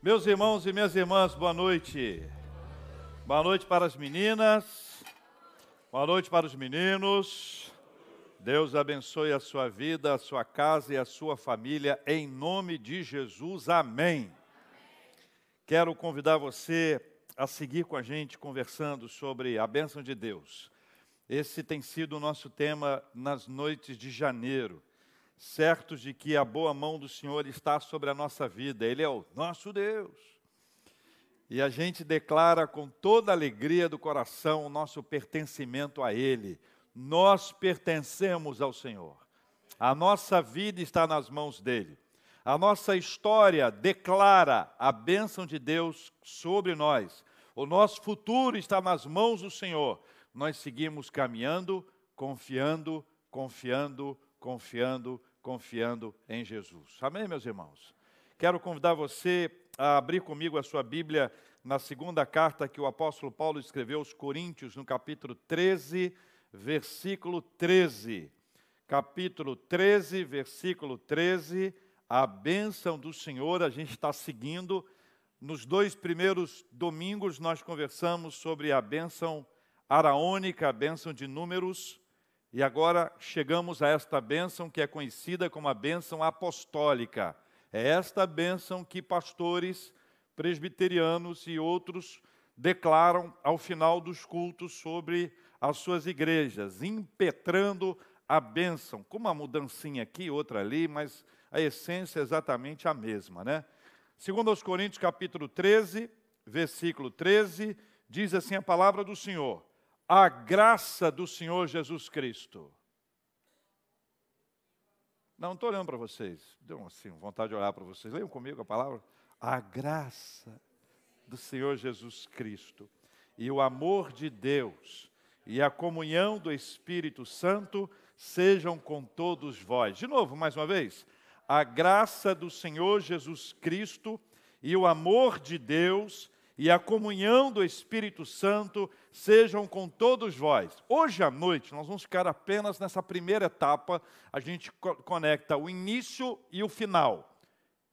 Meus irmãos e minhas irmãs, boa noite. Boa noite para as meninas. Boa noite para os meninos. Deus abençoe a sua vida, a sua casa e a sua família, em nome de Jesus. Amém. Quero convidar você a seguir com a gente conversando sobre a bênção de Deus. Esse tem sido o nosso tema nas noites de janeiro certos de que a boa mão do Senhor está sobre a nossa vida, Ele é o nosso Deus. E a gente declara com toda a alegria do coração o nosso pertencimento a Ele. Nós pertencemos ao Senhor. A nossa vida está nas mãos dele. A nossa história declara a bênção de Deus sobre nós. O nosso futuro está nas mãos do Senhor. Nós seguimos caminhando, confiando, confiando, confiando, confiando em Jesus. Amém, meus irmãos? Quero convidar você a abrir comigo a sua Bíblia na segunda carta que o apóstolo Paulo escreveu aos Coríntios, no capítulo 13, versículo 13. Capítulo 13, versículo 13. A bênção do Senhor, a gente está seguindo. Nos dois primeiros domingos, nós conversamos sobre a bênção araônica, a bênção de números. E agora chegamos a esta bênção que é conhecida como a bênção apostólica. É esta bênção que pastores presbiterianos e outros declaram ao final dos cultos sobre as suas igrejas, impetrando a bênção, com uma mudancinha aqui, outra ali, mas a essência é exatamente a mesma, né? Segundo aos Coríntios, capítulo 13, versículo 13, diz assim a palavra do Senhor: a graça do Senhor Jesus Cristo. Não, estou olhando para vocês. Deu assim, vontade de olhar para vocês. Leiam comigo a palavra. A graça do Senhor Jesus Cristo e o amor de Deus e a comunhão do Espírito Santo sejam com todos vós. De novo, mais uma vez. A graça do Senhor Jesus Cristo e o amor de Deus e a comunhão do Espírito Santo sejam com todos vós. Hoje à noite, nós vamos ficar apenas nessa primeira etapa, a gente co conecta o início e o final.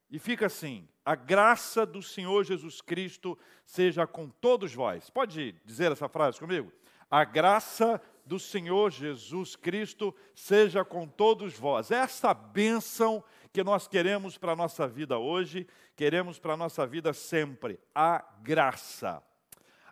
E fica assim: a graça do Senhor Jesus Cristo seja com todos vós. Pode dizer essa frase comigo? A graça do Senhor Jesus Cristo seja com todos vós. Essa bênção que nós queremos para a nossa vida hoje, queremos para a nossa vida sempre, a graça.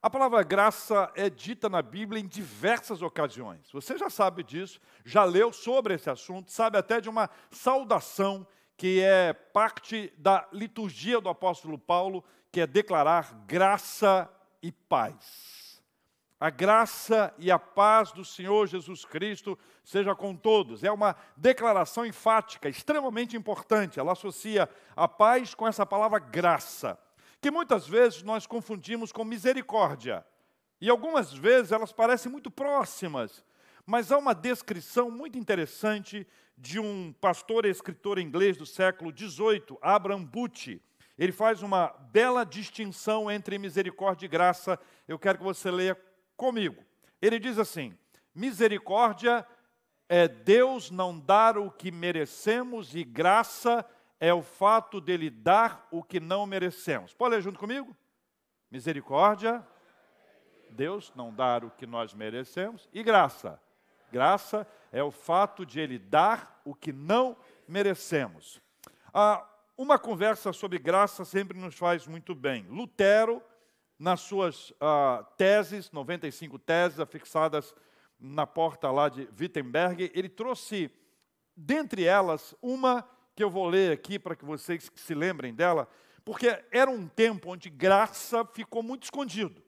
A palavra graça é dita na Bíblia em diversas ocasiões. Você já sabe disso, já leu sobre esse assunto, sabe até de uma saudação que é parte da liturgia do apóstolo Paulo, que é declarar graça e paz. A graça e a paz do Senhor Jesus Cristo seja com todos. É uma declaração enfática, extremamente importante. Ela associa a paz com essa palavra graça, que muitas vezes nós confundimos com misericórdia. E algumas vezes elas parecem muito próximas, mas há uma descrição muito interessante de um pastor e escritor inglês do século XVIII, Abraham Bucci. Ele faz uma bela distinção entre misericórdia e graça. Eu quero que você leia comigo. Ele diz assim: misericórdia é Deus não dar o que merecemos, e graça é o fato dele dar o que não merecemos. Pode ler junto comigo? Misericórdia, Deus não dar o que nós merecemos, e graça. Graça é o fato de ele dar o que não merecemos. Ah, uma conversa sobre graça sempre nos faz muito bem. Lutero nas suas uh, teses, 95 teses afixadas na porta lá de Wittenberg, ele trouxe, dentre elas, uma que eu vou ler aqui para que vocês se lembrem dela, porque era um tempo onde graça ficou muito escondido,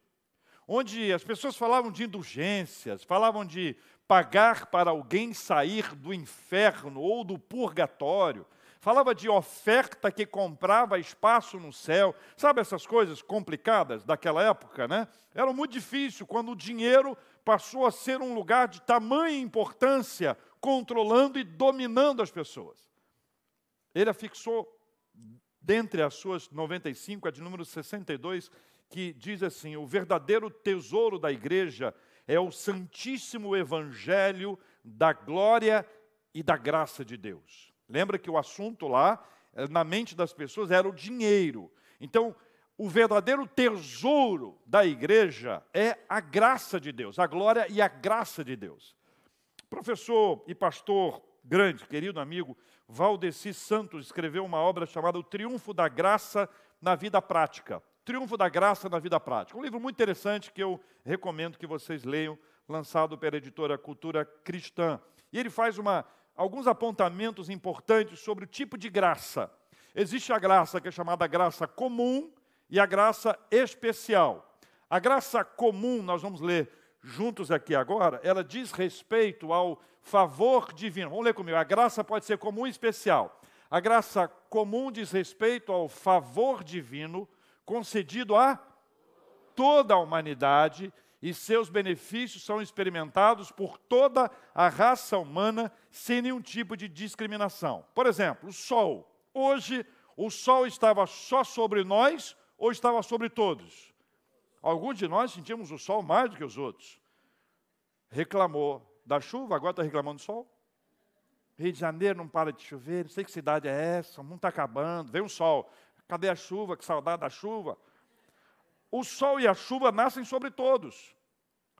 onde as pessoas falavam de indulgências, falavam de pagar para alguém sair do inferno ou do purgatório, falava de oferta que comprava espaço no céu. Sabe essas coisas complicadas daquela época, né? Era muito difícil quando o dinheiro passou a ser um lugar de tamanha importância, controlando e dominando as pessoas. Ele afixou, dentre as suas 95, a de número 62, que diz assim: o verdadeiro tesouro da igreja é o santíssimo evangelho da glória e da graça de Deus. Lembra que o assunto lá, eh, na mente das pessoas, era o dinheiro. Então, o verdadeiro tesouro da igreja é a graça de Deus, a glória e a graça de Deus. Professor e pastor grande, querido amigo, Valdeci Santos escreveu uma obra chamada O Triunfo da Graça na Vida Prática. Triunfo da Graça na Vida Prática. Um livro muito interessante que eu recomendo que vocês leiam, lançado pela editora Cultura Cristã. E ele faz uma, alguns apontamentos importantes sobre o tipo de graça. Existe a graça que é chamada graça comum e a graça especial. A graça comum, nós vamos ler juntos aqui agora, ela diz respeito ao favor divino. Vamos ler comigo. A graça pode ser comum e especial. A graça comum diz respeito ao favor divino concedido a toda a humanidade e seus benefícios são experimentados por toda a raça humana sem nenhum tipo de discriminação. Por exemplo, o sol. Hoje, o sol estava só sobre nós ou estava sobre todos? Alguns de nós sentimos o sol mais do que os outros. Reclamou da chuva, agora está reclamando do sol. Rio de Janeiro não para de chover, não sei que cidade é essa, o mundo está acabando, vem o sol. Cadê a chuva? Que saudade da chuva. O sol e a chuva nascem sobre todos.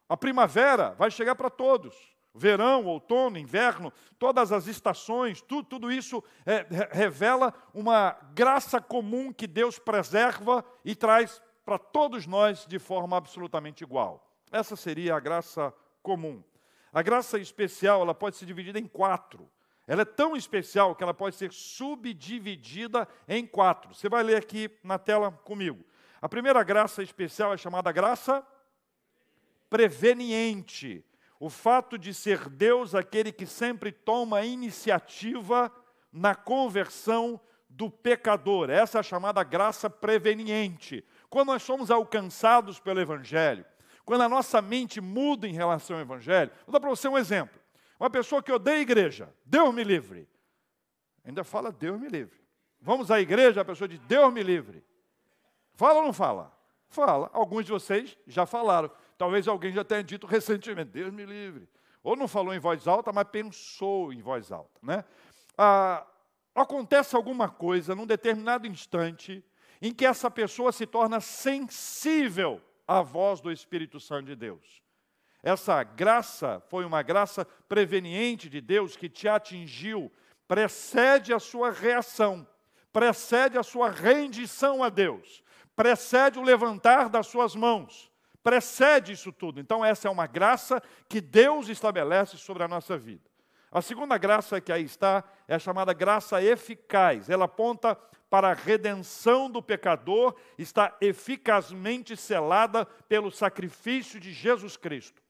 A primavera vai chegar para todos. Verão, outono, inverno, todas as estações, tudo, tudo isso é, revela uma graça comum que Deus preserva e traz para todos nós de forma absolutamente igual. Essa seria a graça comum. A graça especial, ela pode ser dividida em quatro. Ela é tão especial que ela pode ser subdividida em quatro. Você vai ler aqui na tela comigo. A primeira graça especial é chamada graça preveniente. O fato de ser Deus aquele que sempre toma iniciativa na conversão do pecador. Essa é a chamada graça preveniente. Quando nós somos alcançados pelo Evangelho, quando a nossa mente muda em relação ao Evangelho, vou dar para você um exemplo. Uma pessoa que odeia a igreja, Deus me livre. Ainda fala Deus me livre. Vamos à igreja, a pessoa diz Deus me livre. Fala ou não fala? Fala. Alguns de vocês já falaram. Talvez alguém já tenha dito recentemente, Deus me livre. Ou não falou em voz alta, mas pensou em voz alta. Né? Ah, acontece alguma coisa num determinado instante em que essa pessoa se torna sensível à voz do Espírito Santo de Deus. Essa graça foi uma graça preveniente de Deus que te atingiu, precede a sua reação, precede a sua rendição a Deus, precede o levantar das suas mãos, precede isso tudo. Então, essa é uma graça que Deus estabelece sobre a nossa vida. A segunda graça que aí está é a chamada graça eficaz. Ela aponta para a redenção do pecador, está eficazmente selada pelo sacrifício de Jesus Cristo.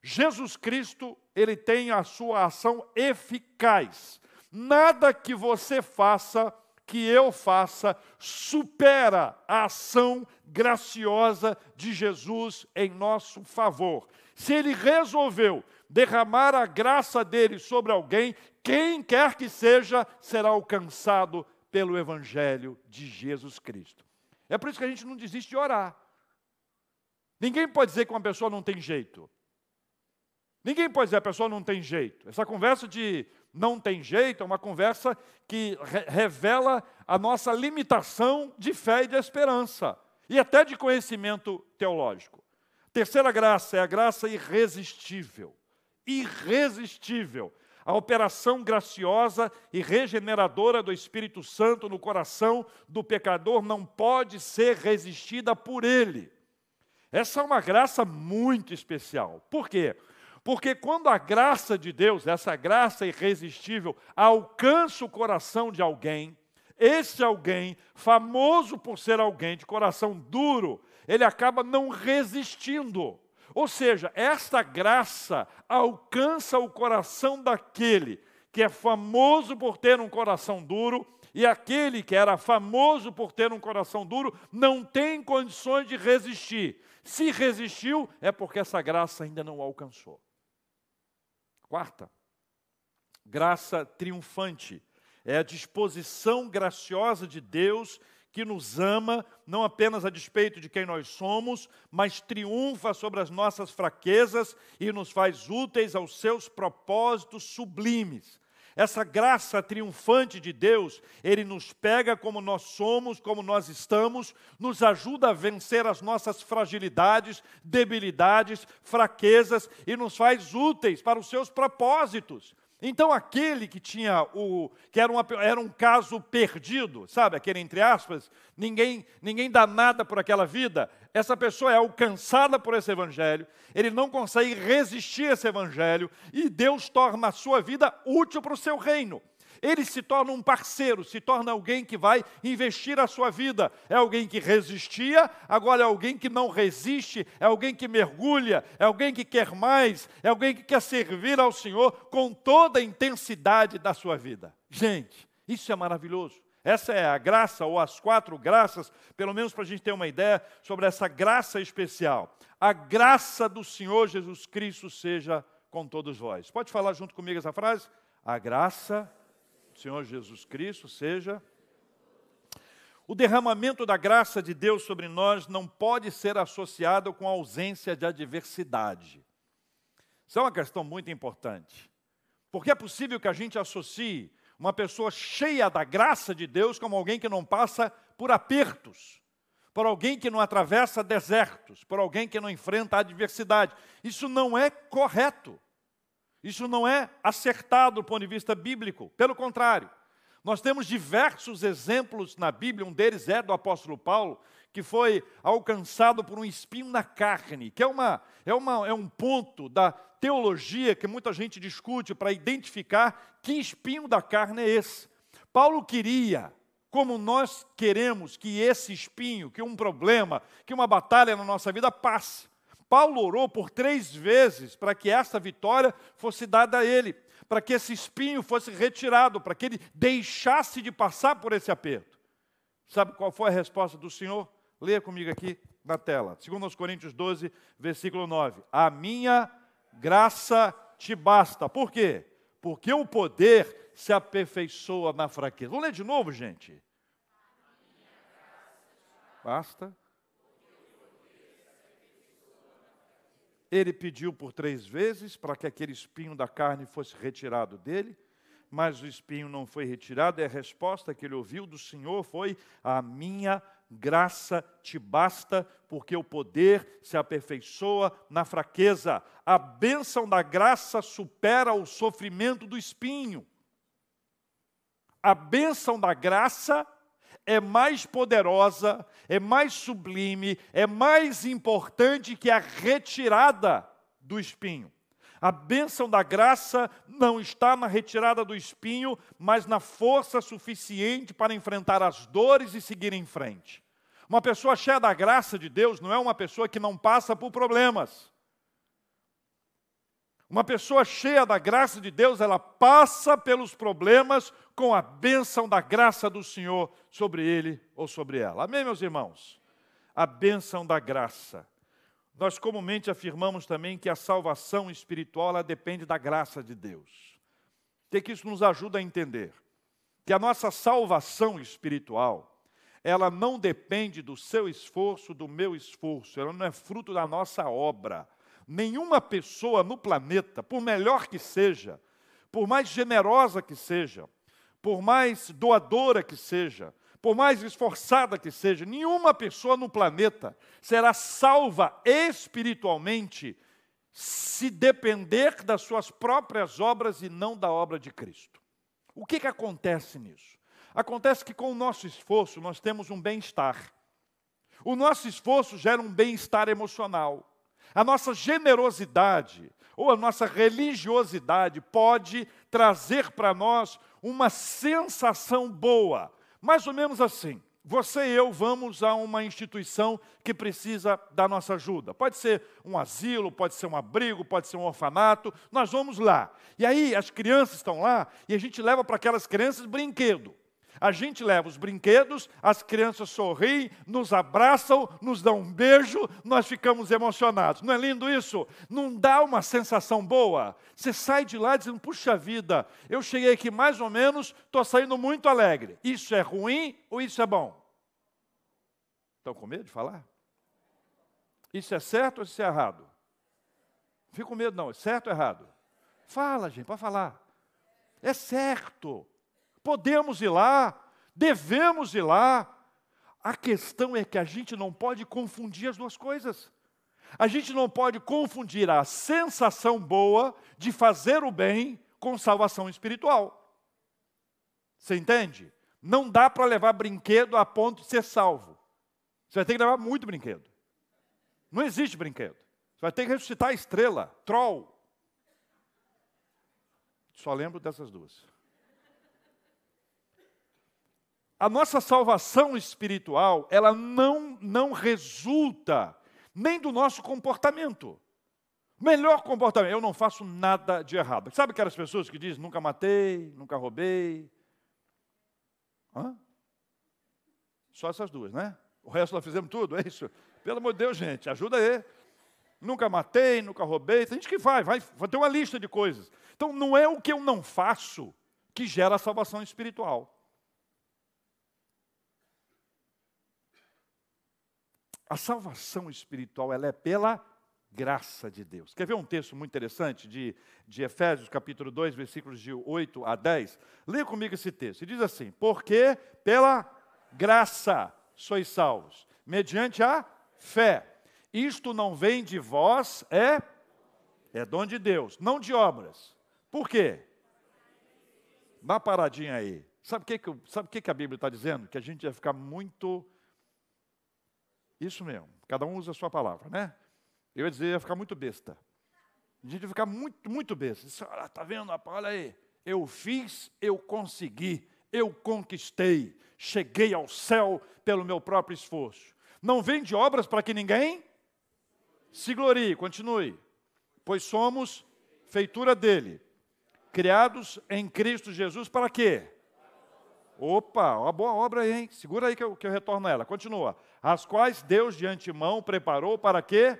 Jesus Cristo, ele tem a sua ação eficaz. Nada que você faça, que eu faça, supera a ação graciosa de Jesus em nosso favor. Se ele resolveu derramar a graça dele sobre alguém, quem quer que seja, será alcançado pelo Evangelho de Jesus Cristo. É por isso que a gente não desiste de orar. Ninguém pode dizer que uma pessoa não tem jeito. Ninguém pode dizer a pessoa não tem jeito. Essa conversa de não tem jeito é uma conversa que re revela a nossa limitação de fé e de esperança, e até de conhecimento teológico. Terceira graça é a graça irresistível. Irresistível. A operação graciosa e regeneradora do Espírito Santo no coração do pecador não pode ser resistida por ele. Essa é uma graça muito especial. Por quê? Porque quando a graça de Deus, essa graça irresistível, alcança o coração de alguém, esse alguém, famoso por ser alguém de coração duro, ele acaba não resistindo. Ou seja, esta graça alcança o coração daquele que é famoso por ter um coração duro, e aquele que era famoso por ter um coração duro não tem condições de resistir. Se resistiu, é porque essa graça ainda não alcançou. Quarta, graça triunfante. É a disposição graciosa de Deus que nos ama, não apenas a despeito de quem nós somos, mas triunfa sobre as nossas fraquezas e nos faz úteis aos seus propósitos sublimes. Essa graça triunfante de Deus, Ele nos pega como nós somos, como nós estamos, nos ajuda a vencer as nossas fragilidades, debilidades, fraquezas e nos faz úteis para os seus propósitos. Então aquele que tinha o que era, uma, era um caso perdido, sabe, aquele entre aspas, ninguém ninguém dá nada por aquela vida. Essa pessoa é alcançada por esse evangelho, ele não consegue resistir a esse evangelho e Deus torna a sua vida útil para o seu reino ele se torna um parceiro, se torna alguém que vai investir a sua vida. É alguém que resistia, agora é alguém que não resiste, é alguém que mergulha, é alguém que quer mais, é alguém que quer servir ao Senhor com toda a intensidade da sua vida. Gente, isso é maravilhoso. Essa é a graça, ou as quatro graças, pelo menos para a gente ter uma ideia sobre essa graça especial. A graça do Senhor Jesus Cristo seja com todos vós. Pode falar junto comigo essa frase? A graça Senhor Jesus Cristo seja. O derramamento da graça de Deus sobre nós não pode ser associado com a ausência de adversidade. Isso é uma questão muito importante. Porque é possível que a gente associe uma pessoa cheia da graça de Deus como alguém que não passa por apertos, por alguém que não atravessa desertos, por alguém que não enfrenta adversidade. Isso não é correto. Isso não é acertado do ponto de vista bíblico, pelo contrário. Nós temos diversos exemplos na Bíblia, um deles é do apóstolo Paulo, que foi alcançado por um espinho na carne, que é, uma, é, uma, é um ponto da teologia que muita gente discute para identificar que espinho da carne é esse. Paulo queria, como nós queremos que esse espinho, que um problema, que uma batalha na nossa vida passe. Paulo orou por três vezes para que essa vitória fosse dada a ele, para que esse espinho fosse retirado, para que ele deixasse de passar por esse aperto. Sabe qual foi a resposta do Senhor? Leia comigo aqui na tela. 2 Coríntios 12, versículo 9. A minha graça te basta. Por quê? Porque o poder se aperfeiçoa na fraqueza. Vamos ler de novo, gente. Basta Ele pediu por três vezes para que aquele espinho da carne fosse retirado dele, mas o espinho não foi retirado, e a resposta que ele ouviu do Senhor foi: A minha graça te basta, porque o poder se aperfeiçoa na fraqueza. A bênção da graça supera o sofrimento do espinho. A bênção da graça é mais poderosa, é mais sublime, é mais importante que a retirada do espinho. A bênção da graça não está na retirada do espinho, mas na força suficiente para enfrentar as dores e seguir em frente. Uma pessoa cheia da graça de Deus não é uma pessoa que não passa por problemas. Uma pessoa cheia da graça de Deus, ela passa pelos problemas com a bênção da graça do Senhor sobre ele ou sobre ela. Amém, meus irmãos? A bênção da graça. Nós comumente afirmamos também que a salvação espiritual depende da graça de Deus. O que, que isso nos ajuda a entender? Que a nossa salvação espiritual, ela não depende do seu esforço, do meu esforço, ela não é fruto da nossa obra Nenhuma pessoa no planeta, por melhor que seja, por mais generosa que seja, por mais doadora que seja, por mais esforçada que seja, nenhuma pessoa no planeta será salva espiritualmente se depender das suas próprias obras e não da obra de Cristo. O que, que acontece nisso? Acontece que com o nosso esforço nós temos um bem-estar. O nosso esforço gera um bem-estar emocional. A nossa generosidade ou a nossa religiosidade pode trazer para nós uma sensação boa, mais ou menos assim. Você e eu vamos a uma instituição que precisa da nossa ajuda. Pode ser um asilo, pode ser um abrigo, pode ser um orfanato. Nós vamos lá. E aí as crianças estão lá e a gente leva para aquelas crianças brinquedo. A gente leva os brinquedos, as crianças sorriem, nos abraçam, nos dão um beijo, nós ficamos emocionados. Não é lindo isso? Não dá uma sensação boa? Você sai de lá dizendo: puxa vida, eu cheguei aqui mais ou menos, estou saindo muito alegre. Isso é ruim ou isso é bom? Estão com medo de falar? Isso é certo ou isso é errado? Fico com medo, não. É certo ou errado? Fala, gente, pode falar. é certo. Podemos ir lá, devemos ir lá. A questão é que a gente não pode confundir as duas coisas. A gente não pode confundir a sensação boa de fazer o bem com salvação espiritual. Você entende? Não dá para levar brinquedo a ponto de ser salvo. Você vai ter que levar muito brinquedo. Não existe brinquedo. Você vai ter que ressuscitar a estrela, troll. Só lembro dessas duas. A nossa salvação espiritual, ela não, não resulta nem do nosso comportamento. Melhor comportamento, eu não faço nada de errado. Sabe aquelas pessoas que dizem, nunca matei, nunca roubei? Hã? Só essas duas, né? O resto nós fizemos tudo, é isso? Pelo amor de Deus, gente, ajuda aí. Nunca matei, nunca roubei. Tem gente que vai, vai, vai ter uma lista de coisas. Então, não é o que eu não faço que gera a salvação espiritual. A salvação espiritual ela é pela graça de Deus. Quer ver um texto muito interessante de, de Efésios, capítulo 2, versículos de 8 a 10? Leia comigo esse texto. E diz assim: Porque pela graça sois salvos, mediante a fé. Isto não vem de vós, é, é dom de Deus, não de obras. Por quê? Dá uma paradinha aí. Sabe o que, que, sabe que, que a Bíblia está dizendo? Que a gente vai ficar muito isso mesmo, cada um usa a sua palavra, né? Eu ia dizer, ia ficar muito besta. A gente ia ficar muito, muito besta. Olha, tá vendo, olha aí, eu fiz, eu consegui, eu conquistei, cheguei ao céu pelo meu próprio esforço. Não vem de obras para que ninguém se glorie, continue. Pois somos feitura dele, criados em Cristo Jesus para quê? Opa, uma boa obra aí, hein? Segura aí que eu, que eu retorno a ela. Continua. As quais Deus de antemão preparou para que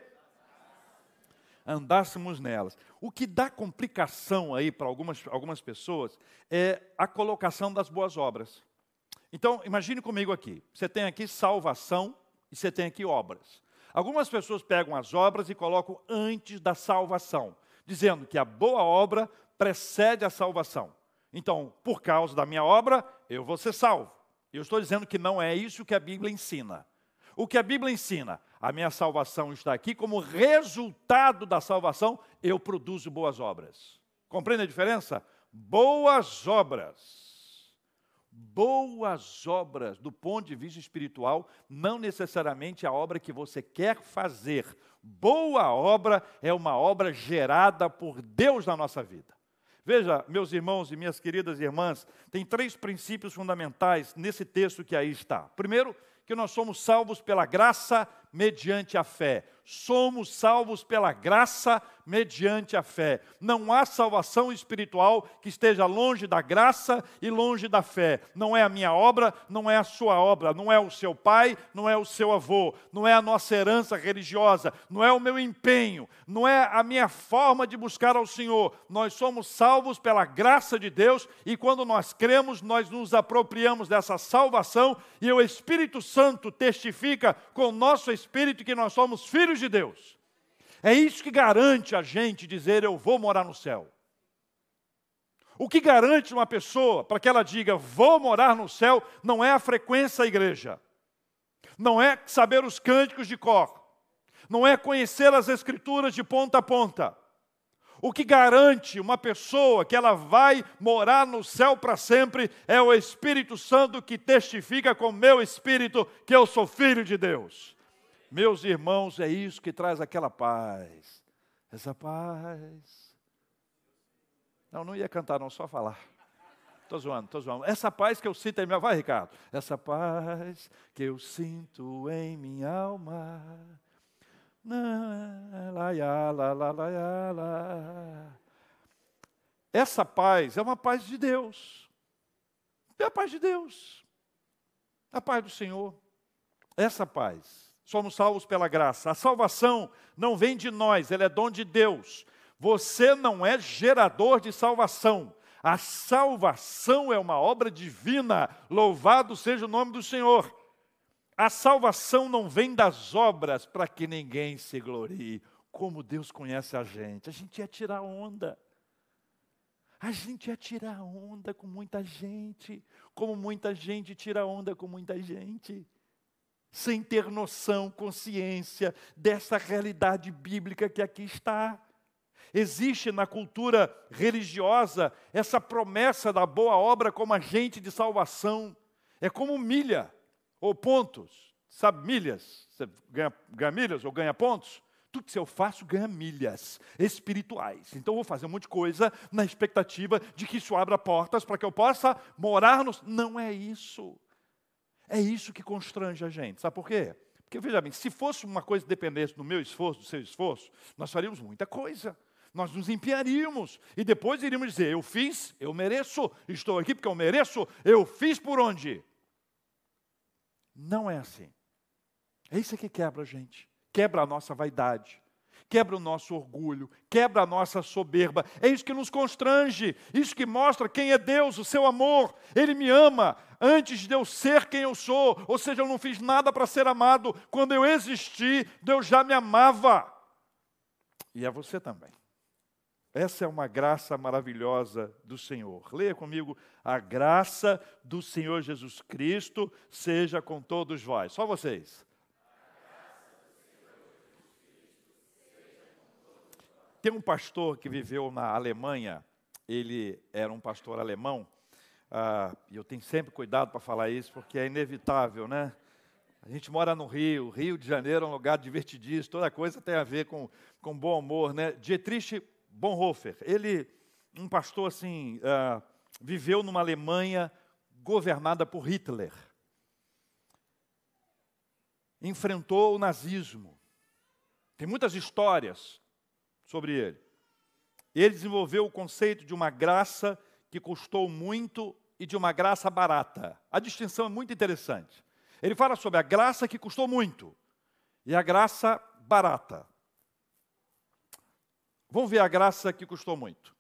andássemos nelas. O que dá complicação aí para algumas, algumas pessoas é a colocação das boas obras. Então, imagine comigo aqui. Você tem aqui salvação e você tem aqui obras. Algumas pessoas pegam as obras e colocam antes da salvação, dizendo que a boa obra precede a salvação. Então, por causa da minha obra, eu vou ser salvo. Eu estou dizendo que não é isso que a Bíblia ensina. O que a Bíblia ensina? A minha salvação está aqui, como resultado da salvação, eu produzo boas obras. Compreende a diferença? Boas obras. Boas obras, do ponto de vista espiritual, não necessariamente a obra que você quer fazer. Boa obra é uma obra gerada por Deus na nossa vida. Veja, meus irmãos e minhas queridas irmãs, tem três princípios fundamentais nesse texto que aí está. Primeiro, que nós somos salvos pela graça mediante a fé. Somos salvos pela graça mediante a fé. Não há salvação espiritual que esteja longe da graça e longe da fé. Não é a minha obra, não é a sua obra, não é o seu pai, não é o seu avô, não é a nossa herança religiosa, não é o meu empenho, não é a minha forma de buscar ao Senhor. Nós somos salvos pela graça de Deus e quando nós cremos, nós nos apropriamos dessa salvação e o Espírito Santo testifica com o nosso espírito que nós somos filhos de Deus. É isso que garante a gente dizer eu vou morar no céu. O que garante uma pessoa para que ela diga vou morar no céu não é a frequência à igreja, não é saber os cânticos de cor, não é conhecer as escrituras de ponta a ponta. O que garante uma pessoa que ela vai morar no céu para sempre é o Espírito Santo que testifica com meu espírito que eu sou filho de Deus. Meus irmãos, é isso que traz aquela paz. Essa paz. Não, não ia cantar, não, só falar. Estou zoando, estou zoando. Essa paz que eu sinto em minha. Vai, Ricardo. Essa paz que eu sinto em minha alma. Essa paz é uma paz de Deus. É a paz de Deus. A paz do Senhor. Essa paz somos salvos pela graça. A salvação não vem de nós, ela é dom de Deus. Você não é gerador de salvação. A salvação é uma obra divina. Louvado seja o nome do Senhor. A salvação não vem das obras para que ninguém se glorie. Como Deus conhece a gente. A gente ia tirar onda. A gente ia tirar onda com muita gente, como muita gente tira onda com muita gente, sem ter noção, consciência dessa realidade bíblica que aqui está. Existe na cultura religiosa essa promessa da boa obra como agente de salvação. É como milha ou pontos. Sabe milhas? Você ganha, ganha milhas ou ganha pontos? tudo que eu faço ganha milhas espirituais. Então eu vou fazer um monte de coisa na expectativa de que isso abra portas para que eu possa morar nos. Não é isso. É isso que constrange a gente. Sabe por quê? Porque veja bem, se fosse uma coisa que dependesse do meu esforço, do seu esforço, nós faríamos muita coisa. Nós nos empenharíamos e depois iríamos dizer: Eu fiz, eu mereço, estou aqui porque eu mereço, eu fiz por onde? Não é assim. É isso que quebra a gente quebra a nossa vaidade, quebra o nosso orgulho, quebra a nossa soberba. É isso que nos constrange, isso que mostra quem é Deus, o seu amor. Ele me ama antes de eu ser quem eu sou, ou seja, eu não fiz nada para ser amado. Quando eu existi, Deus já me amava. E é você também. Essa é uma graça maravilhosa do Senhor. Leia comigo: a graça do Senhor Jesus Cristo seja com todos vós. Só vocês. Tem um pastor que viveu na Alemanha, ele era um pastor alemão, ah, e eu tenho sempre cuidado para falar isso, porque é inevitável, né? A gente mora no Rio, Rio de Janeiro é um lugar divertidíssimo, toda coisa tem a ver com, com bom humor, né? Dietrich Bonhoeffer, ele, um pastor assim, ah, viveu numa Alemanha governada por Hitler. Enfrentou o nazismo. Tem muitas histórias sobre ele. Ele desenvolveu o conceito de uma graça que custou muito e de uma graça barata. A distinção é muito interessante. Ele fala sobre a graça que custou muito e a graça barata. Vamos ver a graça que custou muito.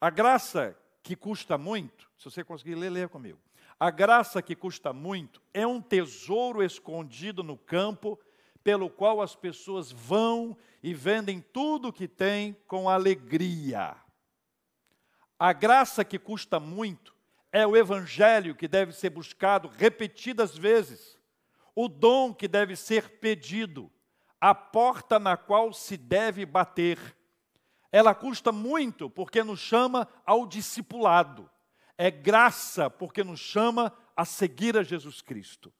A graça que custa muito, se você conseguir ler, leia comigo. A graça que custa muito é um tesouro escondido no campo pelo qual as pessoas vão e vendem tudo o que têm com alegria. A graça que custa muito é o evangelho que deve ser buscado repetidas vezes, o dom que deve ser pedido, a porta na qual se deve bater. Ela custa muito porque nos chama ao discipulado. É graça porque nos chama a seguir a Jesus Cristo.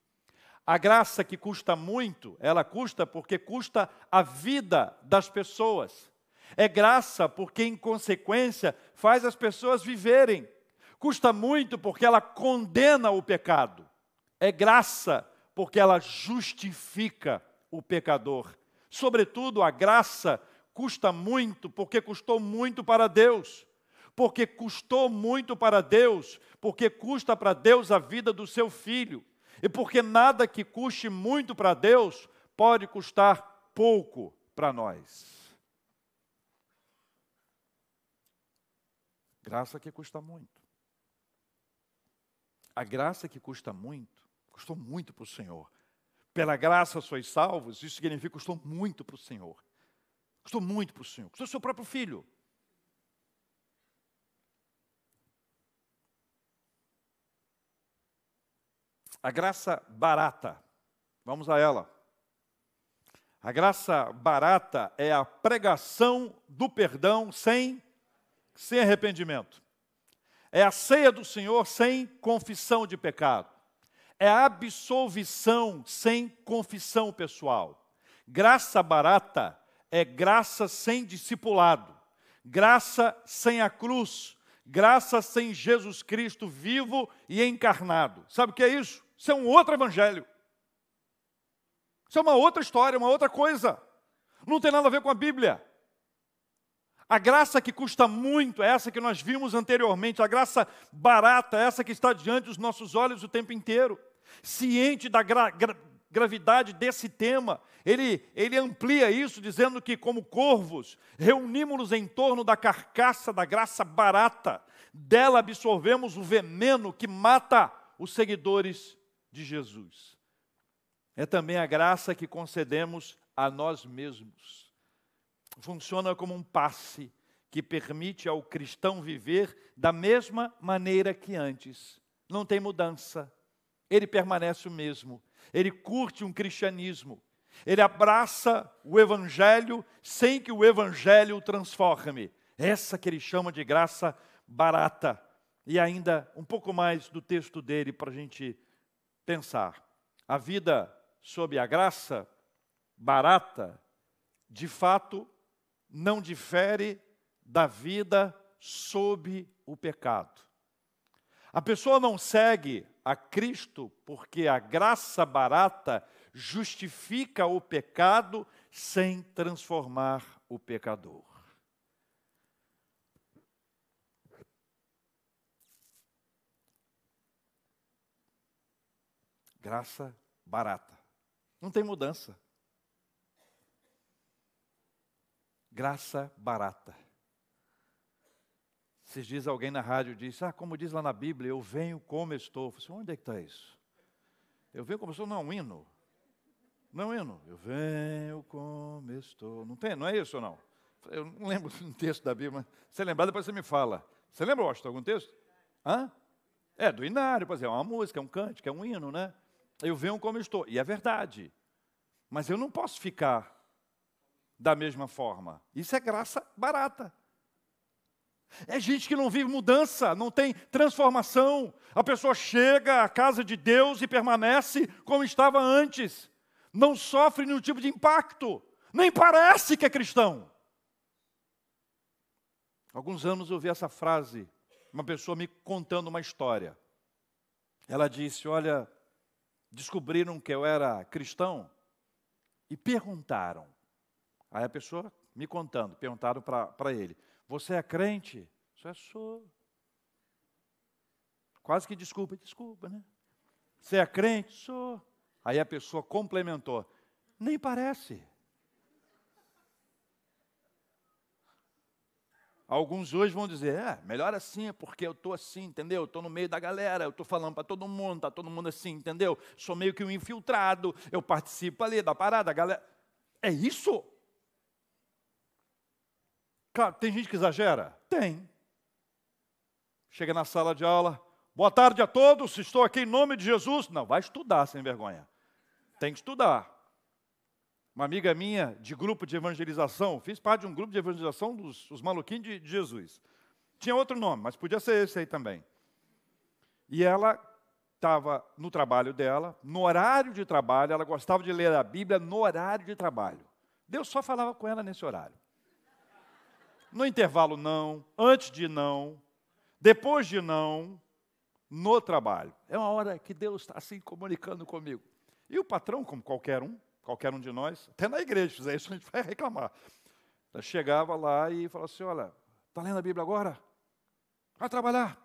A graça que custa muito, ela custa porque custa a vida das pessoas. É graça porque, em consequência, faz as pessoas viverem. Custa muito porque ela condena o pecado. É graça porque ela justifica o pecador. Sobretudo, a graça custa muito porque custou muito para Deus. Porque custou muito para Deus, porque custa para Deus a vida do seu filho. E porque nada que custe muito para Deus pode custar pouco para nós. Graça que custa muito. A graça que custa muito, custou muito para o Senhor. Pela graça sois salvos, isso significa custou muito para o Senhor. Custou muito para o Senhor, custou seu próprio filho. A graça barata. Vamos a ela. A graça barata é a pregação do perdão sem, sem arrependimento. É a ceia do Senhor sem confissão de pecado. É a absolvição sem confissão pessoal. Graça barata é graça sem discipulado. Graça sem a cruz. Graça sem Jesus Cristo vivo e encarnado. Sabe o que é isso? Isso é um outro evangelho. Isso é uma outra história, uma outra coisa. Não tem nada a ver com a Bíblia. A graça que custa muito é essa que nós vimos anteriormente, a graça barata, é essa que está diante dos nossos olhos o tempo inteiro. Ciente da gra gra gravidade desse tema, ele, ele amplia isso, dizendo que, como corvos, reunimos-nos em torno da carcaça da graça barata, dela absorvemos o veneno que mata os seguidores de Jesus. É também a graça que concedemos a nós mesmos. Funciona como um passe que permite ao cristão viver da mesma maneira que antes. Não tem mudança. Ele permanece o mesmo. Ele curte um cristianismo. Ele abraça o evangelho sem que o evangelho o transforme. Essa que ele chama de graça barata. E ainda um pouco mais do texto dele para a gente pensar. A vida sob a graça barata, de fato, não difere da vida sob o pecado. A pessoa não segue a Cristo porque a graça barata justifica o pecado sem transformar o pecador. Graça barata. Não tem mudança. Graça barata. Esses dias alguém na rádio disse, ah, como diz lá na Bíblia, eu venho como estou. Eu falei, assim, onde é que está isso? Eu venho como estou, não é um hino. Não é um hino. Eu venho como estou. Não tem, não é isso ou não? Eu não lembro um texto da Bíblia, mas se lembrar, depois você me fala. Você lembra, Washington, algum texto? Hã? É, do inário, por exemplo, é uma música, é um cântico, é um hino, né? Eu venho como estou. E é verdade. Mas eu não posso ficar da mesma forma. Isso é graça barata. É gente que não vive mudança, não tem transformação. A pessoa chega à casa de Deus e permanece como estava antes. Não sofre nenhum tipo de impacto. Nem parece que é cristão. Alguns anos eu ouvi essa frase, uma pessoa me contando uma história. Ela disse: Olha, descobriram que eu era cristão e perguntaram. Aí a pessoa me contando, perguntaram para ele: Você é crente? Isso é sou. Quase que desculpa, desculpa, né? Você é crente? Sou. Aí a pessoa complementou: Nem parece. Alguns hoje vão dizer, é, melhor assim, é porque eu estou assim, entendeu? Estou no meio da galera, eu estou falando para todo mundo, está todo mundo assim, entendeu? Sou meio que um infiltrado, eu participo ali da parada, a galera. É isso? Claro, tem gente que exagera? Tem. Chega na sala de aula, boa tarde a todos, estou aqui em nome de Jesus. Não, vai estudar sem vergonha. Tem que estudar. Uma amiga minha de grupo de evangelização, fiz parte de um grupo de evangelização dos os maluquinhos de, de Jesus. Tinha outro nome, mas podia ser esse aí também. E ela estava no trabalho dela, no horário de trabalho, ela gostava de ler a Bíblia no horário de trabalho. Deus só falava com ela nesse horário. No intervalo, não. Antes de não. Depois de não. No trabalho. É uma hora que Deus está assim comunicando comigo. E o patrão, como qualquer um, qualquer um de nós, até na igreja, fizer isso, a gente vai reclamar. Chegava lá e falava assim: Olha, está lendo a Bíblia agora? Vai trabalhar.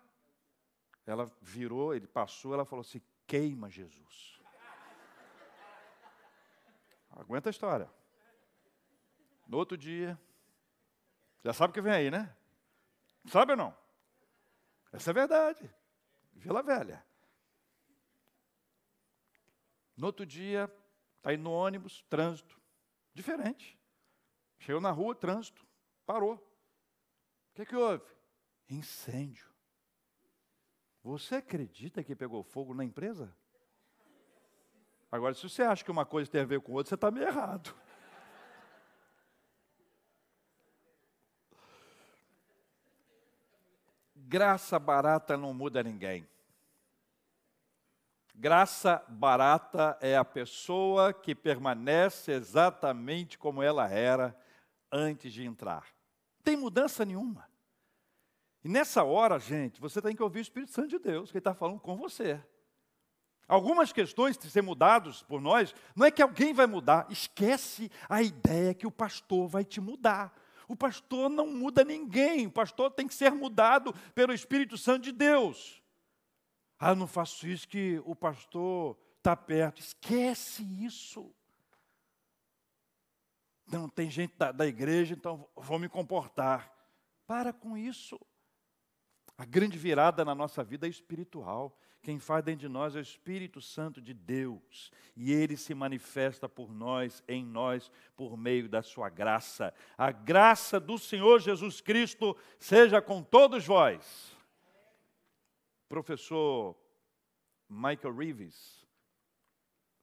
Ela virou, ele passou, ela falou assim: Queima Jesus. Aguenta a história. No outro dia, já sabe o que vem aí, né? Sabe ou não? Essa é a verdade. Vila Velha. No outro dia, Está indo no ônibus, trânsito. Diferente. Chegou na rua, trânsito. Parou. O que, é que houve? Incêndio. Você acredita que pegou fogo na empresa? Agora, se você acha que uma coisa tem a ver com outra, você está meio errado. Graça barata não muda ninguém. Graça barata é a pessoa que permanece exatamente como ela era antes de entrar. Não tem mudança nenhuma. E nessa hora, gente, você tem que ouvir o Espírito Santo de Deus, que está falando com você. Algumas questões que ser mudadas por nós, não é que alguém vai mudar, esquece a ideia que o pastor vai te mudar. O pastor não muda ninguém, o pastor tem que ser mudado pelo Espírito Santo de Deus. Ah, não faço isso que o pastor está perto. Esquece isso. Não tem gente da, da igreja, então vou me comportar. Para com isso. A grande virada na nossa vida é espiritual. Quem faz dentro de nós é o Espírito Santo de Deus, e ele se manifesta por nós, em nós, por meio da sua graça. A graça do Senhor Jesus Cristo seja com todos vós. Professor Michael Reeves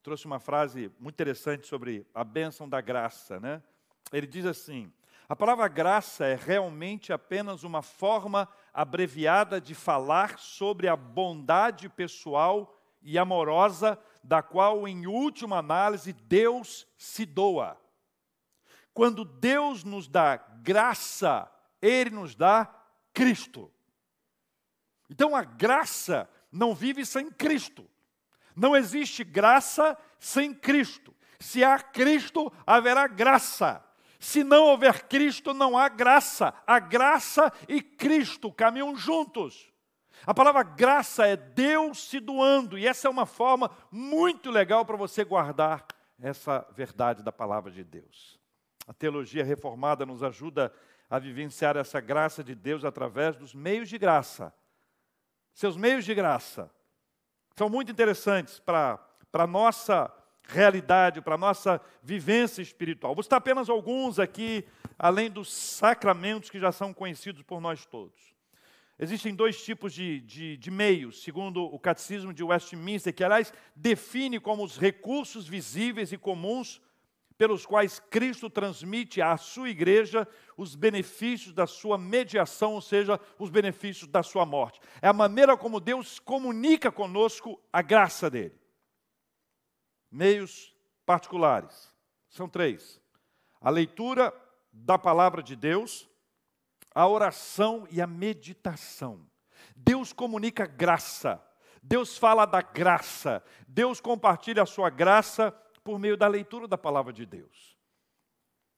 trouxe uma frase muito interessante sobre a bênção da graça, né? Ele diz assim: a palavra graça é realmente apenas uma forma abreviada de falar sobre a bondade pessoal e amorosa da qual, em última análise, Deus se doa. Quando Deus nos dá graça, Ele nos dá Cristo. Então a graça não vive sem Cristo. Não existe graça sem Cristo. Se há Cristo, haverá graça. Se não houver Cristo, não há graça. A graça e Cristo caminham juntos. A palavra graça é Deus se doando, e essa é uma forma muito legal para você guardar essa verdade da palavra de Deus. A teologia reformada nos ajuda a vivenciar essa graça de Deus através dos meios de graça. Seus meios de graça são muito interessantes para a nossa realidade, para a nossa vivência espiritual. Vou citar apenas alguns aqui, além dos sacramentos que já são conhecidos por nós todos. Existem dois tipos de, de, de, meios, segundo o Catecismo de Westminster, que, aliás, define como os recursos visíveis e comuns pelos quais Cristo transmite à sua igreja os benefícios da sua mediação, ou seja, os benefícios da sua morte. É a maneira como Deus comunica conosco a graça dele meios particulares. São três: a leitura da palavra de Deus, a oração e a meditação. Deus comunica graça, Deus fala da graça, Deus compartilha a sua graça por meio da leitura da palavra de Deus.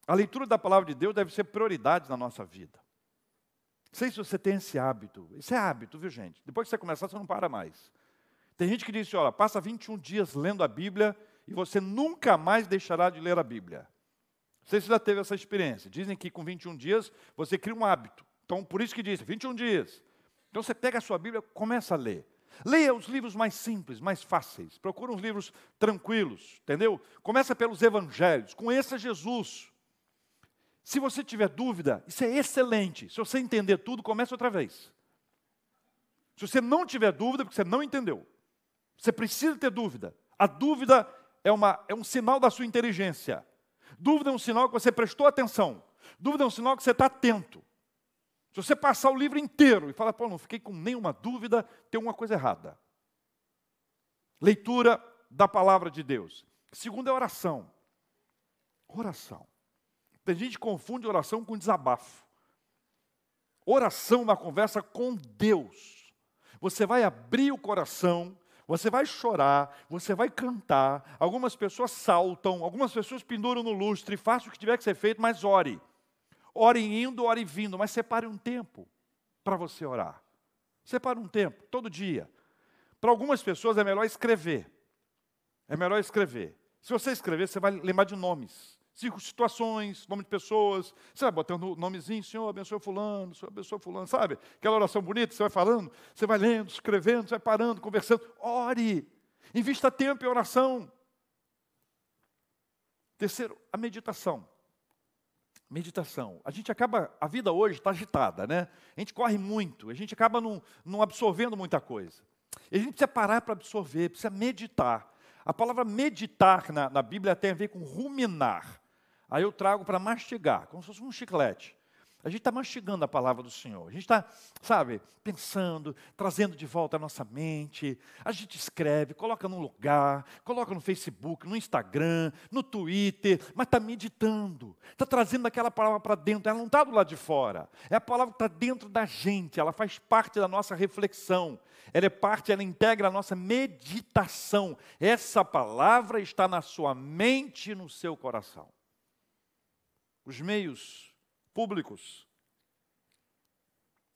A leitura da palavra de Deus deve ser prioridade na nossa vida. Não sei se você tem esse hábito. Isso é hábito, viu, gente? Depois que você começar, você não para mais. Tem gente que diz assim, olha, passa 21 dias lendo a Bíblia e você nunca mais deixará de ler a Bíblia. Você já teve essa experiência. Dizem que com 21 dias você cria um hábito. Então, por isso que diz, 21 dias. Então você pega a sua Bíblia começa a ler. Leia os livros mais simples, mais fáceis. Procura uns livros tranquilos, entendeu? Começa pelos evangelhos. Conheça Jesus. Se você tiver dúvida, isso é excelente. Se você entender tudo, comece outra vez. Se você não tiver dúvida, porque você não entendeu. Você precisa ter dúvida. A dúvida é, uma, é um sinal da sua inteligência. Dúvida é um sinal que você prestou atenção. Dúvida é um sinal que você está atento. Se você passar o livro inteiro e falar, pô, não fiquei com nenhuma dúvida, tem uma coisa errada. Leitura da palavra de Deus. Segundo é oração. Oração. Tem gente que confunde oração com desabafo. Oração na conversa com Deus. Você vai abrir o coração você vai chorar, você vai cantar, algumas pessoas saltam, algumas pessoas penduram no lustre, faça o que tiver que ser feito, mas ore. Ore indo, ore vindo, mas separe um tempo para você orar. Separe um tempo, todo dia. Para algumas pessoas é melhor escrever. É melhor escrever. Se você escrever, você vai lembrar de nomes situações, nome de pessoas. Vai botando nomezinho, Senhor, abençoe fulano, Senhor, abençoe fulano, sabe? Aquela oração bonita, você vai falando, você vai lendo, escrevendo, você vai parando, conversando. Ore. Invista tempo em oração. Terceiro, a meditação. Meditação. A gente acaba, a vida hoje está agitada, né? A gente corre muito, a gente acaba não, não absorvendo muita coisa. E a gente precisa parar para absorver, precisa meditar. A palavra meditar na, na Bíblia tem a ver com ruminar. Aí eu trago para mastigar, como se fosse um chiclete. A gente está mastigando a palavra do Senhor. A gente está, sabe, pensando, trazendo de volta a nossa mente. A gente escreve, coloca num lugar, coloca no Facebook, no Instagram, no Twitter, mas está meditando. Está trazendo aquela palavra para dentro. Ela não está do lado de fora. É a palavra que está dentro da gente. Ela faz parte da nossa reflexão. Ela é parte, ela integra a nossa meditação. Essa palavra está na sua mente e no seu coração os meios públicos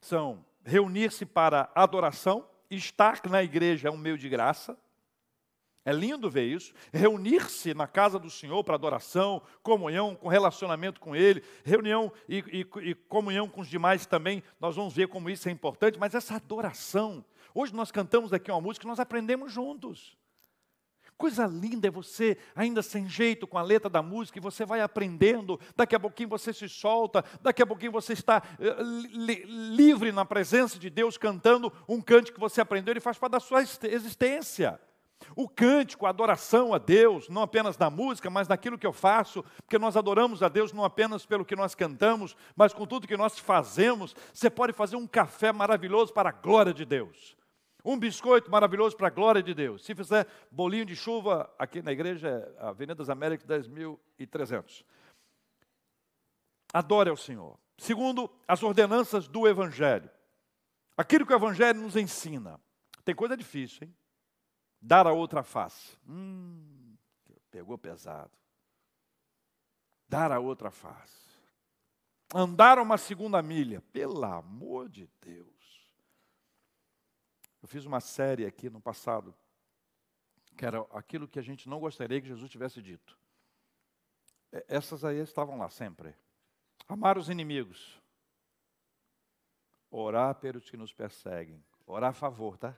são reunir-se para adoração, estar na igreja é um meio de graça. É lindo ver isso. Reunir-se na casa do Senhor para adoração, comunhão, com relacionamento com Ele, reunião e, e, e, comunhão com os demais também. Nós vamos ver como isso é importante, mas essa adoração Hoje nós cantamos aqui uma música que nós aprendemos juntos. Coisa linda é você, ainda sem jeito com a letra da música, e você vai aprendendo. Daqui a pouquinho você se solta, daqui a pouquinho você está uh, li livre na presença de Deus, cantando um cântico que você aprendeu, ele faz parte da sua existência. O cântico, a adoração a Deus, não apenas na música, mas naquilo que eu faço, porque nós adoramos a Deus não apenas pelo que nós cantamos, mas com tudo que nós fazemos. Você pode fazer um café maravilhoso para a glória de Deus. Um biscoito maravilhoso para a glória de Deus. Se fizer bolinho de chuva, aqui na igreja é Avenida das Américas 10.300. Adore ao Senhor. Segundo, as ordenanças do Evangelho. Aquilo que o Evangelho nos ensina. Tem coisa difícil, hein? Dar a outra face. Hum, pegou pesado. Dar a outra face. Andar uma segunda milha. Pelo amor de Deus. Eu fiz uma série aqui no passado, que era aquilo que a gente não gostaria que Jesus tivesse dito. Essas aí estavam lá sempre. Amar os inimigos. Orar pelos que nos perseguem. Orar a favor, tá?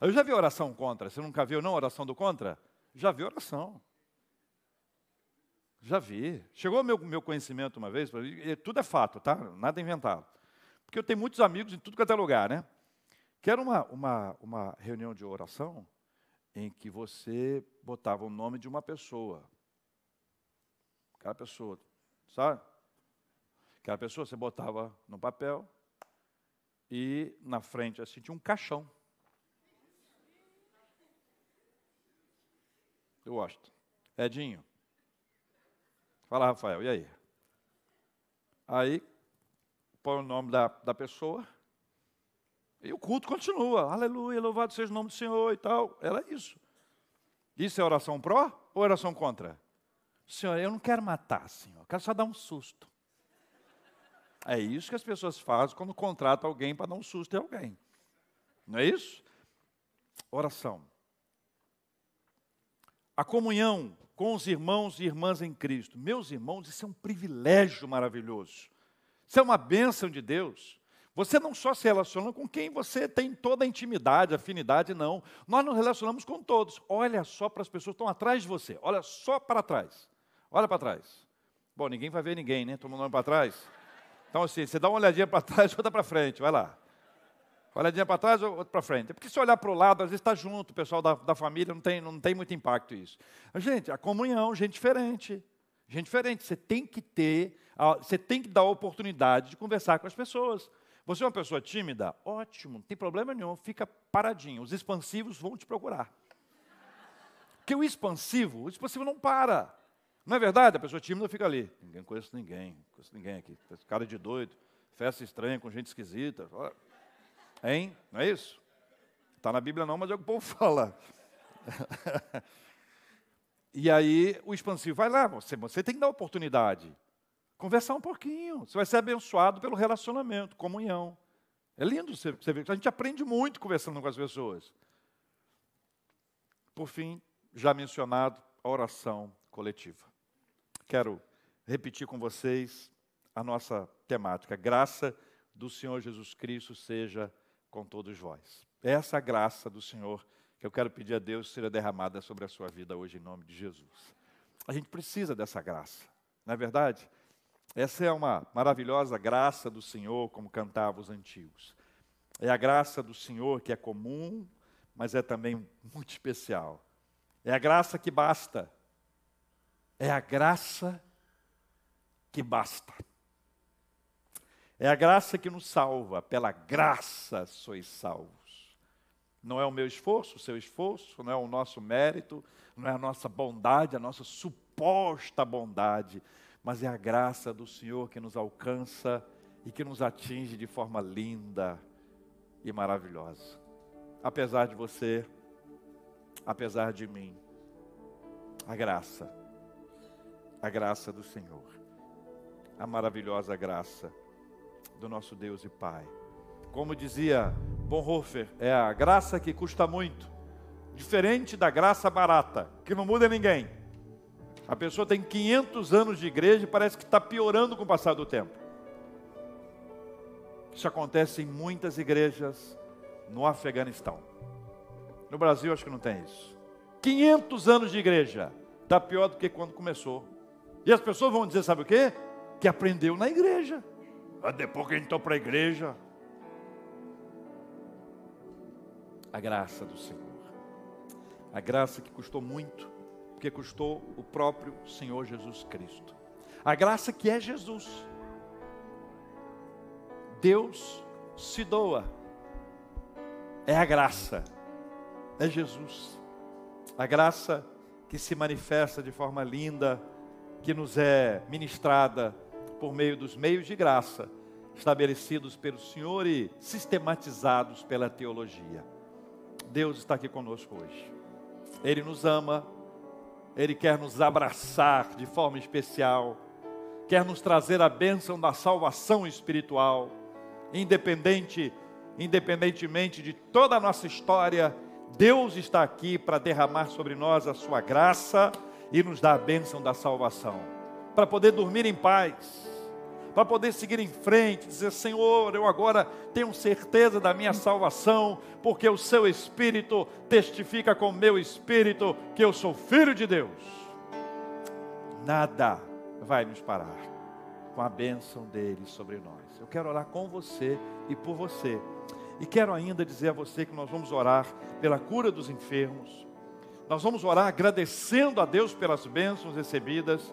Eu já vi oração contra. Você nunca viu, não, oração do contra? Já vi oração. Já vi. Chegou ao meu, meu conhecimento uma vez, tudo é fato, tá? Nada inventado. Porque eu tenho muitos amigos em tudo quanto é lugar, né? Que era uma, uma, uma reunião de oração em que você botava o nome de uma pessoa. Aquela pessoa, sabe? Aquela pessoa você botava no papel e na frente assim tinha um caixão. Eu gosto. Edinho. Fala, Rafael, e aí? Aí põe o nome da, da pessoa, e o culto continua. Aleluia, louvado seja o nome do Senhor e tal. Era isso. Isso é oração pró ou oração contra? Senhor, eu não quero matar, Senhor, eu quero só dar um susto. É isso que as pessoas fazem quando contratam alguém para dar um susto em alguém. Não é isso? Oração. A comunhão com os irmãos e irmãs em Cristo. Meus irmãos, isso é um privilégio maravilhoso. Isso é uma bênção de Deus. Você não só se relaciona com quem você tem toda a intimidade, afinidade, não. Nós nos relacionamos com todos. Olha só para as pessoas que estão atrás de você. Olha só para trás. Olha para trás. Bom, ninguém vai ver ninguém, né? Todo mundo para trás. Então, assim, você dá uma olhadinha para trás outra para frente. Vai lá. Olhadinha para trás, outra para frente. Porque se olhar para o lado, às vezes está junto, o pessoal da, da família, não tem, não tem muito impacto isso. Gente, a comunhão, gente diferente. Gente diferente. Você tem que ter você tem que dar a oportunidade de conversar com as pessoas. Você é uma pessoa tímida? Ótimo, não tem problema nenhum, fica paradinho. Os expansivos vão te procurar. Porque o expansivo, o expansivo não para. Não é verdade? A pessoa tímida fica ali. Ninguém conhece ninguém, conheço ninguém aqui. Cara de doido, festa estranha com gente esquisita. Hein? Não é isso? Está na Bíblia não, mas é o que o povo fala. E aí o expansivo vai lá, você, você tem que dar oportunidade. Conversar um pouquinho. Você vai ser abençoado pelo relacionamento, comunhão. É lindo você, você ver. A gente aprende muito conversando com as pessoas. Por fim, já mencionado, a oração coletiva. Quero repetir com vocês a nossa temática. Graça do Senhor Jesus Cristo seja com todos vós. Essa graça do Senhor que eu quero pedir a Deus seja derramada sobre a sua vida hoje, em nome de Jesus. A gente precisa dessa graça, não é verdade? Essa é uma maravilhosa graça do Senhor, como cantavam os antigos. É a graça do Senhor que é comum, mas é também muito especial. É a graça que basta. É a graça que basta. É a graça que nos salva. Pela graça sois salvos. Não é o meu esforço, o seu esforço, não é o nosso mérito, não é a nossa bondade, a nossa suposta bondade, mas é a graça do Senhor que nos alcança e que nos atinge de forma linda e maravilhosa. Apesar de você, apesar de mim, a graça, a graça do Senhor, a maravilhosa graça do nosso Deus e Pai. Como dizia Bonhoeffer, é a graça que custa muito, diferente da graça barata, que não muda ninguém a pessoa tem 500 anos de igreja e parece que está piorando com o passar do tempo. Isso acontece em muitas igrejas no Afeganistão. No Brasil, acho que não tem isso. 500 anos de igreja, está pior do que quando começou. E as pessoas vão dizer, sabe o quê? Que aprendeu na igreja. Ah, depois que a gente entrou para a igreja. A graça do Senhor. A graça que custou muito, porque custou o próprio Senhor Jesus Cristo. A graça que é Jesus. Deus se doa. É a graça. É Jesus. A graça que se manifesta de forma linda, que nos é ministrada por meio dos meios de graça estabelecidos pelo Senhor e sistematizados pela teologia. Deus está aqui conosco hoje. Ele nos ama, Ele quer nos abraçar de forma especial, quer nos trazer a bênção da salvação espiritual, independente, independentemente de toda a nossa história, Deus está aqui para derramar sobre nós a sua graça e nos dar a bênção da salvação, para poder dormir em paz para poder seguir em frente, dizer: Senhor, eu agora tenho certeza da minha salvação, porque o seu Espírito testifica com o meu Espírito que eu sou filho de Deus. Nada vai nos parar com a bênção dele sobre nós. Eu quero orar com você e por você. E quero ainda dizer a você que nós vamos orar pela cura dos enfermos. Nós vamos orar agradecendo a Deus pelas bênçãos recebidas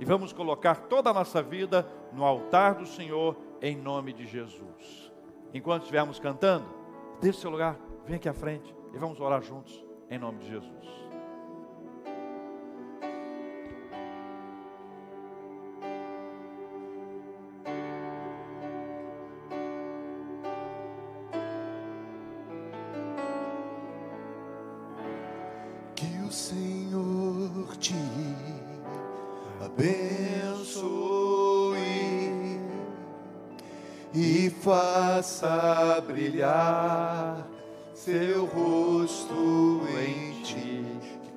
e vamos colocar toda a nossa vida no altar do Senhor em nome de Jesus. Enquanto estivermos cantando, deixe seu lugar, vem aqui à frente e vamos orar juntos em nome de Jesus.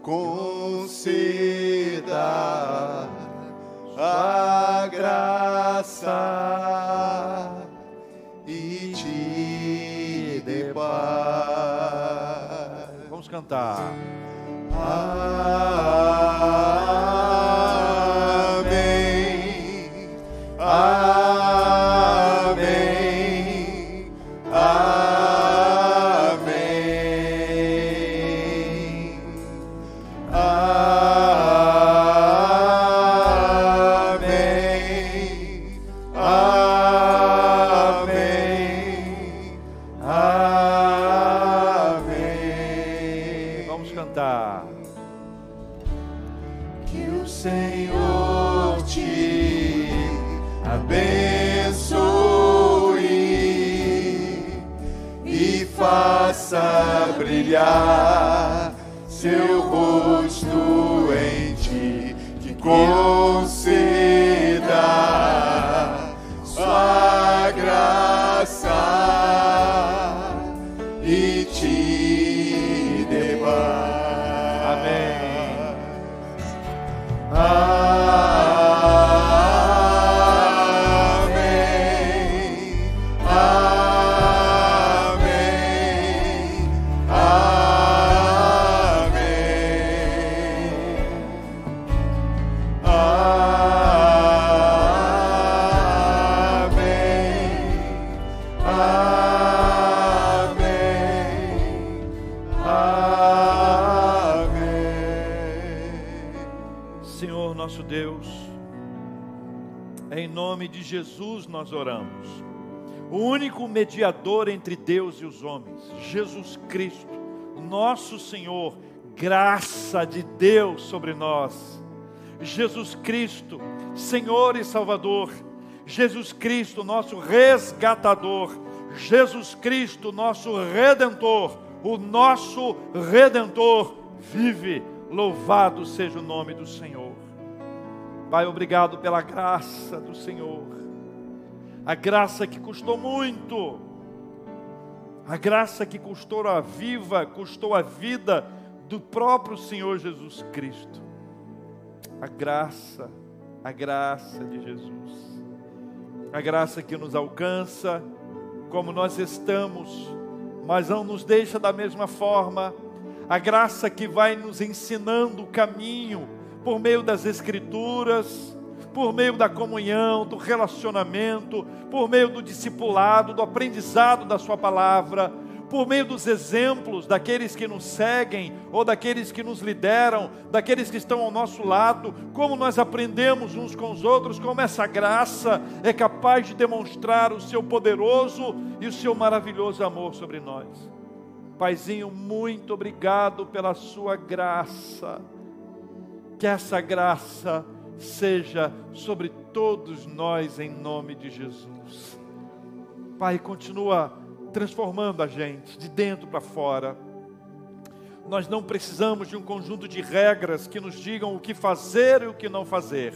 Conceda a graça e te dê paz. Vamos cantar. Amém. Jesus nós oramos. O único mediador entre Deus e os homens, Jesus Cristo, nosso Senhor, graça de Deus sobre nós. Jesus Cristo, Senhor e Salvador. Jesus Cristo, nosso resgatador. Jesus Cristo, nosso redentor. O nosso redentor vive. Louvado seja o nome do Senhor. Pai, obrigado pela graça do Senhor a graça que custou muito, a graça que custou a viva, custou a vida do próprio Senhor Jesus Cristo. A graça, a graça de Jesus, a graça que nos alcança como nós estamos, mas não nos deixa da mesma forma. A graça que vai nos ensinando o caminho por meio das Escrituras, por meio da comunhão, do relacionamento, por meio do discipulado, do aprendizado da Sua palavra por meio dos exemplos daqueles que nos seguem, ou daqueles que nos lideram, daqueles que estão ao nosso lado, como nós aprendemos uns com os outros, como essa graça é capaz de demonstrar o seu poderoso e o seu maravilhoso amor sobre nós. Paizinho, muito obrigado pela sua graça. Que essa graça seja sobre todos nós em nome de Jesus. Pai, continua transformando a gente de dentro para fora. Nós não precisamos de um conjunto de regras que nos digam o que fazer e o que não fazer.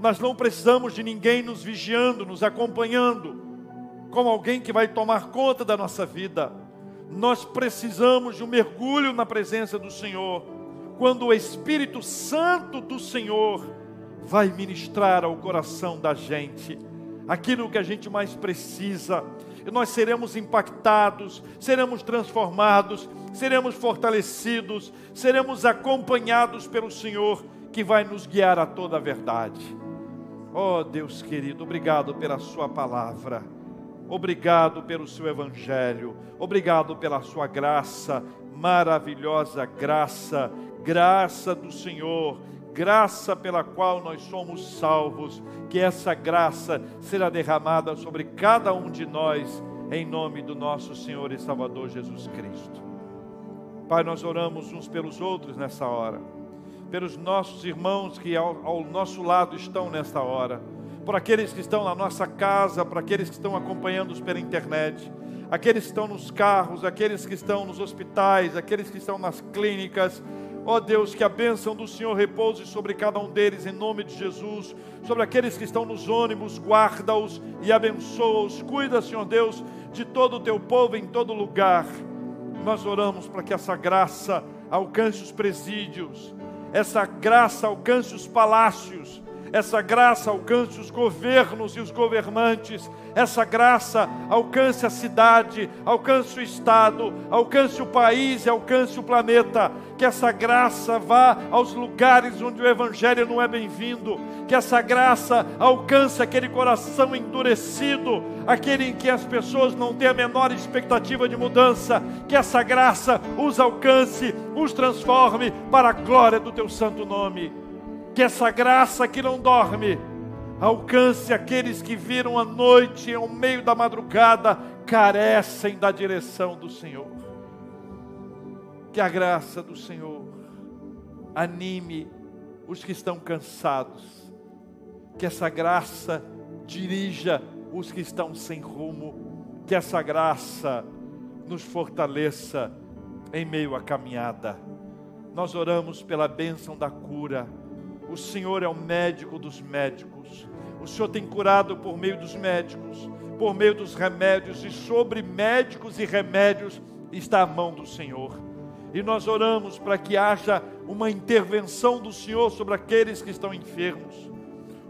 Nós não precisamos de ninguém nos vigiando, nos acompanhando, como alguém que vai tomar conta da nossa vida. Nós precisamos de um mergulho na presença do Senhor, quando o Espírito Santo do Senhor vai ministrar ao coração da gente aquilo que a gente mais precisa e nós seremos impactados, seremos transformados, seremos fortalecidos, seremos acompanhados pelo Senhor que vai nos guiar a toda a verdade. Oh Deus querido, obrigado pela Sua palavra, obrigado pelo Seu Evangelho, obrigado pela Sua graça, maravilhosa graça, graça do Senhor graça pela qual nós somos salvos, que essa graça será derramada sobre cada um de nós, em nome do nosso Senhor e Salvador Jesus Cristo. Pai, nós oramos uns pelos outros nessa hora, pelos nossos irmãos que ao, ao nosso lado estão nesta hora, por aqueles que estão na nossa casa, por aqueles que estão acompanhando-nos pela internet, aqueles que estão nos carros, aqueles que estão nos hospitais, aqueles que estão nas clínicas, Ó Deus, que a bênção do Senhor repouse sobre cada um deles, em nome de Jesus. Sobre aqueles que estão nos ônibus, guarda-os e abençoa-os. Cuida, Senhor Deus, de todo o teu povo em todo lugar. Nós oramos para que essa graça alcance os presídios, essa graça alcance os palácios, essa graça alcance os governos e os governantes, essa graça alcance a cidade, alcance o estado, alcance o país e alcance o planeta. Que essa graça vá aos lugares onde o evangelho não é bem-vindo. Que essa graça alcance aquele coração endurecido, aquele em que as pessoas não têm a menor expectativa de mudança. Que essa graça os alcance, os transforme para a glória do teu santo nome que essa graça que não dorme alcance aqueles que viram a noite, ao meio da madrugada, carecem da direção do Senhor. Que a graça do Senhor anime os que estão cansados, que essa graça dirija os que estão sem rumo, que essa graça nos fortaleça em meio à caminhada. Nós oramos pela bênção da cura o Senhor é o médico dos médicos. O Senhor tem curado por meio dos médicos, por meio dos remédios, e sobre médicos e remédios está a mão do Senhor. E nós oramos para que haja uma intervenção do Senhor sobre aqueles que estão enfermos.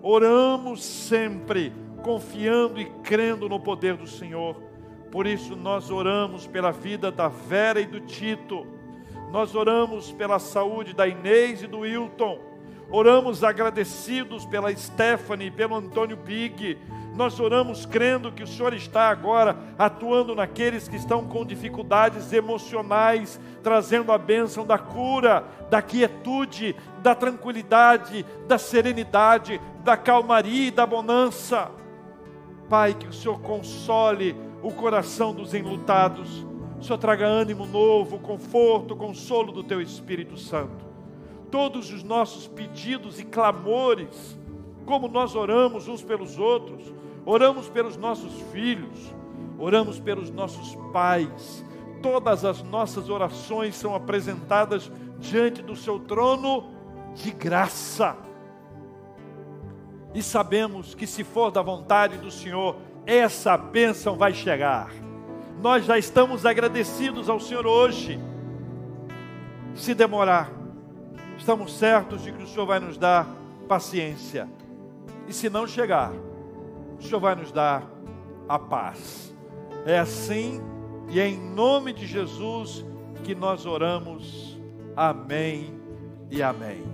Oramos sempre confiando e crendo no poder do Senhor. Por isso nós oramos pela vida da Vera e do Tito. Nós oramos pela saúde da Inês e do Wilton Oramos agradecidos pela Stephanie, pelo Antônio Big. Nós oramos crendo que o Senhor está agora atuando naqueles que estão com dificuldades emocionais, trazendo a bênção da cura, da quietude, da tranquilidade, da serenidade, da calmaria e da bonança. Pai, que o Senhor console o coração dos enlutados. O Senhor traga ânimo novo, conforto, consolo do Teu Espírito Santo todos os nossos pedidos e clamores, como nós oramos uns pelos outros, oramos pelos nossos filhos, oramos pelos nossos pais, todas as nossas orações são apresentadas diante do seu trono de graça. E sabemos que se for da vontade do Senhor, essa bênção vai chegar. Nós já estamos agradecidos ao Senhor hoje. Se demorar, estamos certos de que o Senhor vai nos dar paciência. E se não chegar, o Senhor vai nos dar a paz. É assim e é em nome de Jesus que nós oramos. Amém e amém.